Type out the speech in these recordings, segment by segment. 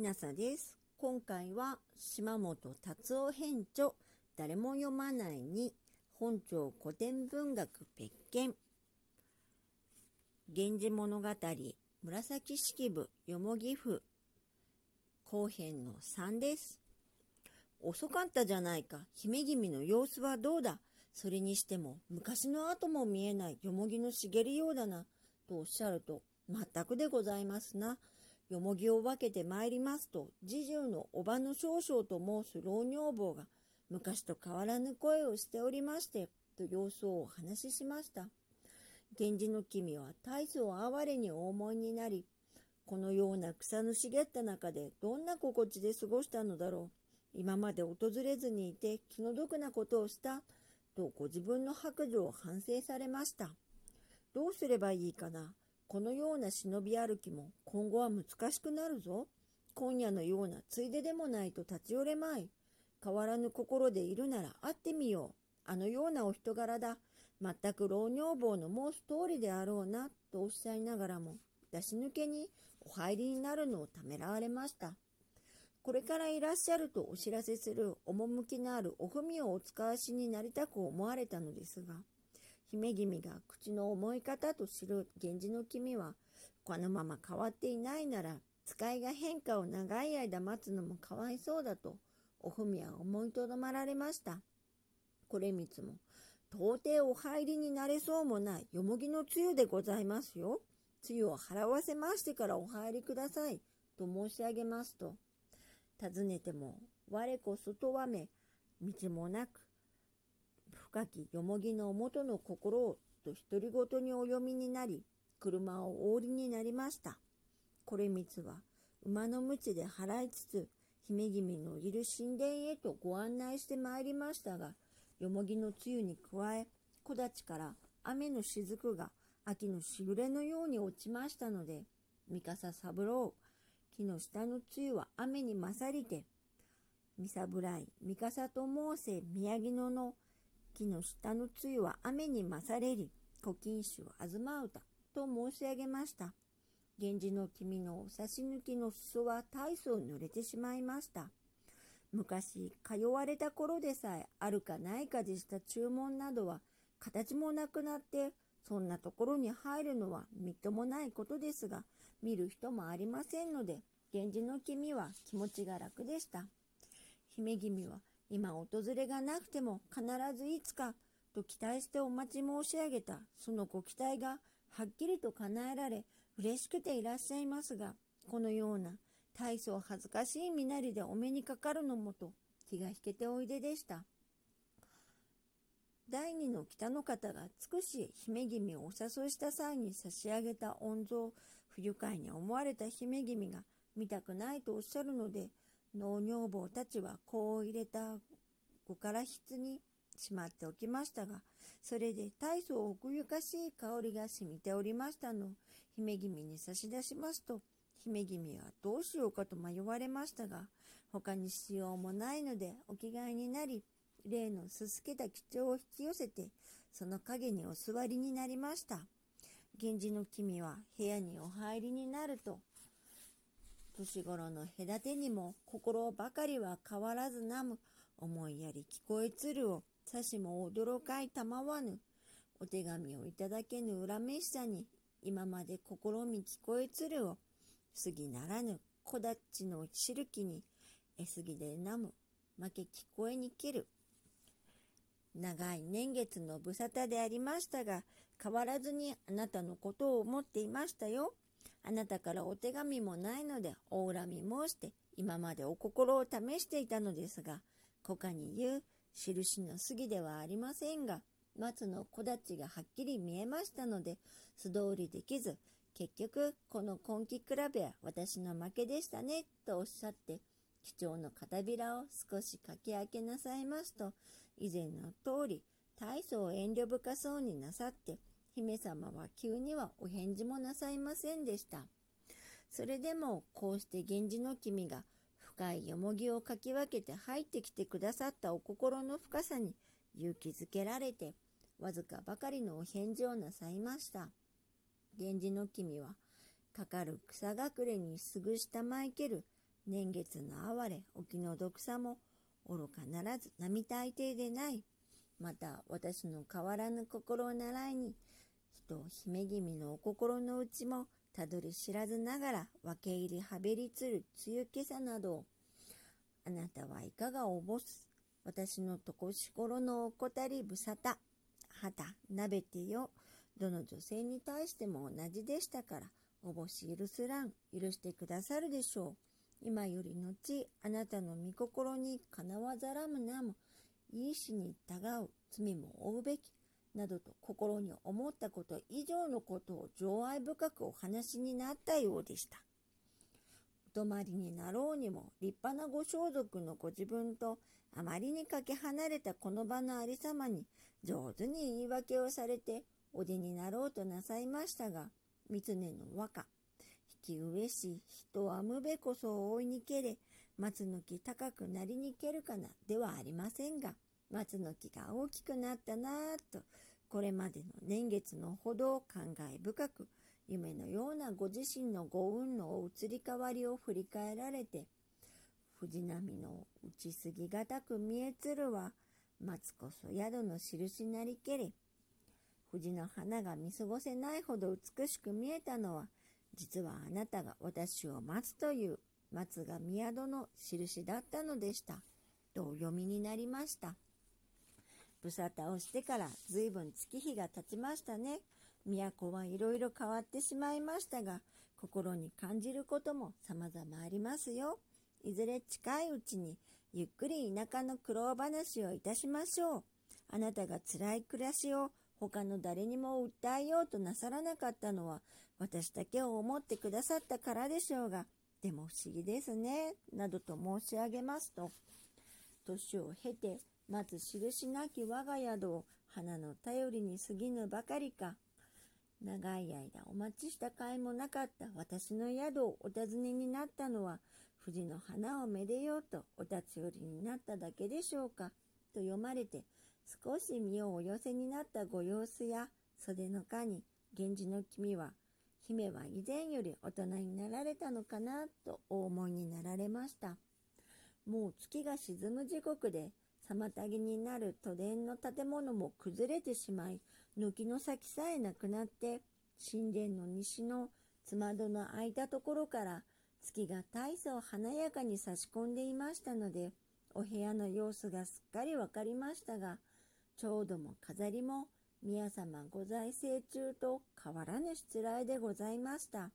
きなさです。今回は島本達夫編著誰も読まないに本庁古典文学別件源氏物語紫式部よもぎ府後編の3です。遅かったじゃないか。姫君の様子はどうだそれにしても昔の後も見えないよもぎの茂りようだな。とおっしゃると全くでございますな。よもぎを分けてまいりますと、侍従のおばの少々と申す老女房が、昔と変わらぬ声をしておりまして、と様子をお話ししました。源氏の君は大層哀れにお思いになり、このような草の茂った中でどんな心地で過ごしたのだろう。今まで訪れずにいて気の毒なことをした、とご自分の白状を反省されました。どうすればいいかな。このような忍び歩きも今後は難しくなるぞ。今夜のようなついででもないと立ち寄れまい。変わらぬ心でいるなら会ってみよう。あのようなお人柄だ。全く老女房の申す通りであろうな、とおっしゃいながらも、出し抜けにお入りになるのをためらわれました。これからいらっしゃるとお知らせする趣のあるお文をお使わしになりたく思われたのですが、姫君が口の思い方と知る源氏の君は、このまま変わっていないなら、使いが変化を長い間待つのもかわいそうだと、おふみは思いとどまられました。これみつも、到底お入りになれそうもないよもぎのつゆでございますよ。つゆを払わせましてからお入りください。と申し上げますと、尋ねても、我こそとわめ、道もなく、深きよもぎの元の心をと独り言にお読みになり、車をお降りになりました。これみつは馬の鞭で払いつつ、姫君のいる神殿へとご案内してまいりましたが、よもぎの露に加え、木立から雨の雫が秋のしぐれのように落ちましたので、三笠三郎、木の下の露は雨に勝りて、三侍、三笠と申せ宮城野の木の下の露は雨に勝れり、古今集あずま歌と申し上げました。源氏の君の差し抜きの裾は大層濡れてしまいました。昔、通われた頃でさえあるかないかでした注文などは形もなくなって、そんなところに入るのはみっともないことですが、見る人もありませんので、源氏の君は気持ちが楽でした。姫君は今訪れがなくても必ずいつかと期待してお待ち申し上げたそのご期待がはっきりと叶えられ嬉しくていらっしゃいますがこのような大層恥ずかしい身なりでお目にかかるのもと気が引けておいででした。第二の北の方が少し姫君をお誘いした際に差し上げた御像不愉快に思われた姫君が見たくないとおっしゃるので農女房たちは子を入れた子から室にしまっておきましたが、それで大層奥ゆかしい香りが染みておりましたの姫君に差し出しますと、姫君はどうしようかと迷われましたが、他にしようもないのでお着替えになり、例のすすけた貴重を引き寄せて、その影にお座りになりました。源氏の君は部屋にお入りになると、年頃の隔てにも心ばかりは変わらずなむ思いやり聞こえつるをさしも驚かいたまわぬお手紙をいただけぬ恨めしさに今まで心み聞こえつるを過ぎならぬ木立のしるきにえすぎでなむ負け聞こえにける長い年月の無沙汰でありましたが変わらずにあなたのことを思っていましたよ。あなたからお手紙もないので、お恨み申して、今までお心を試していたのですが、古家に言う、印の杉ではありませんが、松の木立がはっきり見えましたので、素通りできず、結局、この今季比べは私の負けでしたね、とおっしゃって、貴重の片びらを少しかき開けなさいますと、以前の通り、大層遠慮深そうになさって、姫様は急にはお返事もなさいませんでした。それでもこうして源氏の君が深いよもぎをかき分けて入ってきてくださったお心の深さに勇気づけられてわずかばかりのお返事をなさいました。源氏の君はかかる草隠れにすぐしたまいける年月の哀れ、お気の毒さも、愚かならず並大抵でない。また、私の変わらぬ心を習いに、人、姫君のお心の内も、たどり知らずながら、分け入りはべりつる梅雨今朝などあなたはいかがおぼす私のとこしころのおこたりぶさた、はた、なべてよ。どの女性に対しても同じでしたから、おぼし許すらん、許してくださるでしょう。今より後、あなたの御心にかなわざらむなも、いいしに疑う、罪も負うべき、などと心に思ったこと以上のことを情愛深くお話になったようでした。お泊まりになろうにも立派なご装束のご自分とあまりにかけ離れたこの場のありさまに上手に言い訳をされてお出になろうとなさいましたが、三常の和歌、引き上し、人はむべこそ大いにけれ、松の木高くなりに行けるかな、ではありませんが、松の木が大きくなったなぁと、これまでの年月のほど感慨深く、夢のようなご自身のご運の移り変わりを振り返られて、藤波の打ちすぎがたく見えつるは、松こそ宿の印なりけれ。藤の花が見過ごせないほど美しく見えたのは、実はあなたが私を待つという松が宮戸の印だったのでした。とお読みになりました？無沙汰をしてから随分月日が経ちましたね。都はいろいろ変わってしまいましたが、心に感じることも様々ありますよ。いずれ近いうちにゆっくり田舎の苦労話をいたしましょう。あなたが辛い暮らしを他の誰にも訴えようとなさらなかったのは私だけを思ってくださったからでしょうが、でも不思議ですね、などと申し上げますと、年を経て、まず印なき我が宿を花の頼りに過ぎぬばかりか、長い間お待ちした甲斐もなかった私の宿をお尋ねになったのは、藤の花をめでようとお立ち寄りになっただけでしょうか、と読まれて、少し身をお寄せになったご様子や、袖の間に、源氏の君は、姫は以前より大人になられたのかな、とお思いになられました。もう月が沈む時刻で、妨げになる都電の建物も崩れてしまい、軒の先さえなくなって、神殿の西のつまどの空いたところから月が大層華やかに差し込んでいましたので、お部屋の様子がすっかりわかりましたが、ちょうども飾りも宮様ご在政中と変わらぬしつらいでございました。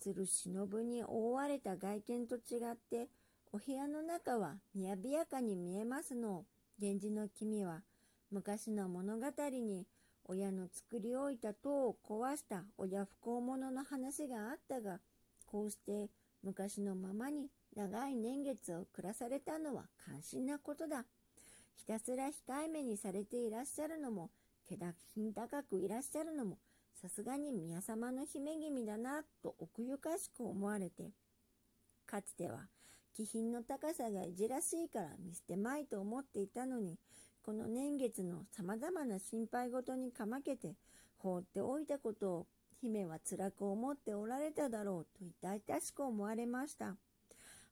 鶴忍に覆われた外見と違って、お部屋の中はみやびやかに見えますの、源氏の君は昔の物語に親の作り置いた塔を壊した親不幸者の話があったが、こうして昔のままに長い年月を暮らされたのは関心なことだ。ひたすら控えめにされていらっしゃるのも、気品高くいらっしゃるのも、さすがに宮様の姫君だな、と奥ゆかしく思われて、かつては気品の高さがいじらしいから見捨てまいと思っていたのに、この年月の様々な心配事にかまけて放っておいたことを姫は辛く思っておられただろうと痛々しく思われました。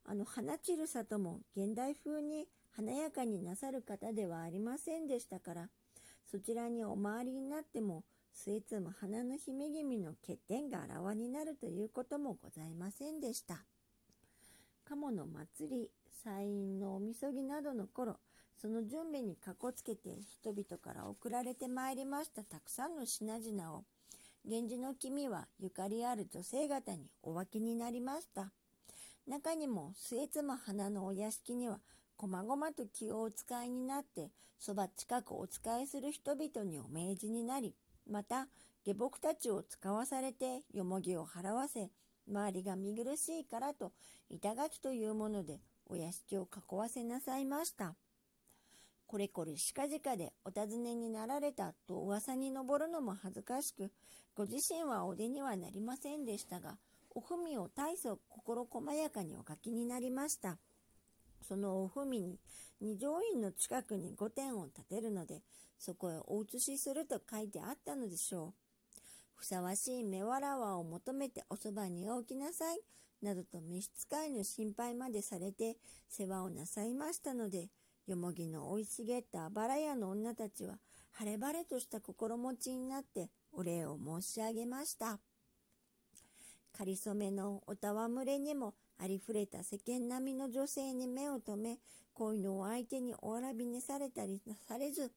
あの花散る里も現代風に華やかになさる方ではありませんでしたから、そちらにお回りになっても、末つむ花の姫君の欠点があらわになるということもございませんでした。鴨の祭り、祭院のおみそぎなどの頃、その準備にかこつけて人々から送られてまいりましたたくさんの品々を、源氏の君はゆかりある女性方にお分けになりました。中にも末妻花のお屋敷にはこまごまと気をお使いになって、そば近くお使いする人々にお命じになり、また下僕たちを使わされてよもぎを払わせ、周りが見苦しいからと板垣というものでお屋敷を囲わせなさいました。これこれ近々でお尋ねになられたと噂に上るのも恥ずかしく、ご自身はお出にはなりませんでしたが、お文を大層心細やかにお書きになりました。そのお文に二条院の近くに御殿を建てるので、そこへお移しすると書いてあったのでしょう。ふさわしい目わらわを求めておそばにおきなさい。などと召使いの心配までされて世話をなさいましたので、よもぎの生い茂ったあばら屋の女たちは晴れ晴れとした心持ちになってお礼を申し上げました。かりそめのおたわむれにもありふれた世間並みの女性に目を留め、恋のお相手におわらびにされたりされず、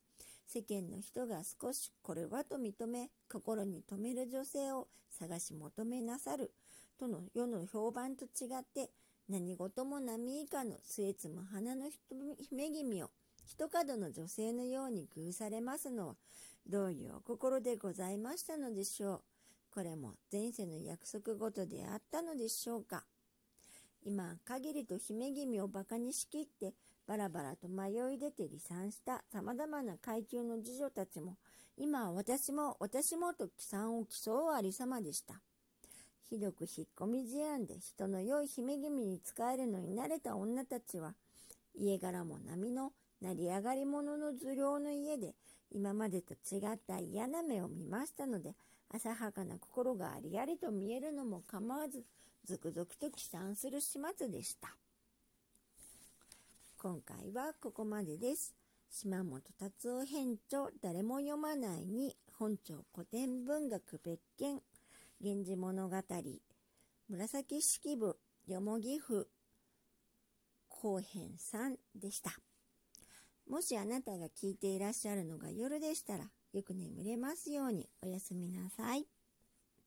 世間の人が少しこれはと認め、心に留める女性を探し求めなさる、との世の評判と違って、何事も波以下の末つむ花の姫君を、一角の女性のように偶されますのは、どういうお心でございましたのでしょう。これも前世の約束事であったのでしょうか。今、限りと姫君を馬鹿にしきって、バラバラと迷い出て離散した様々な階級の次女たちも、今私も私もと帰参を競うありさまでした。ひどく引っ込み思案で人の良い姫君に仕えるのに慣れた女たちは、家柄も波の成り上がり者の頭領の家で、今までと違った嫌な目を見ましたので、浅はかな心がありありと見えるのも構わず、続々と帰参する始末でした。今回はここまでです。島本達夫編著誰も読まないに本庁古典文学別件源氏物語紫式部よもぎ府後編3でした。もしあなたが聞いていらっしゃるのが夜でしたらよく眠れますようにおやすみなさい。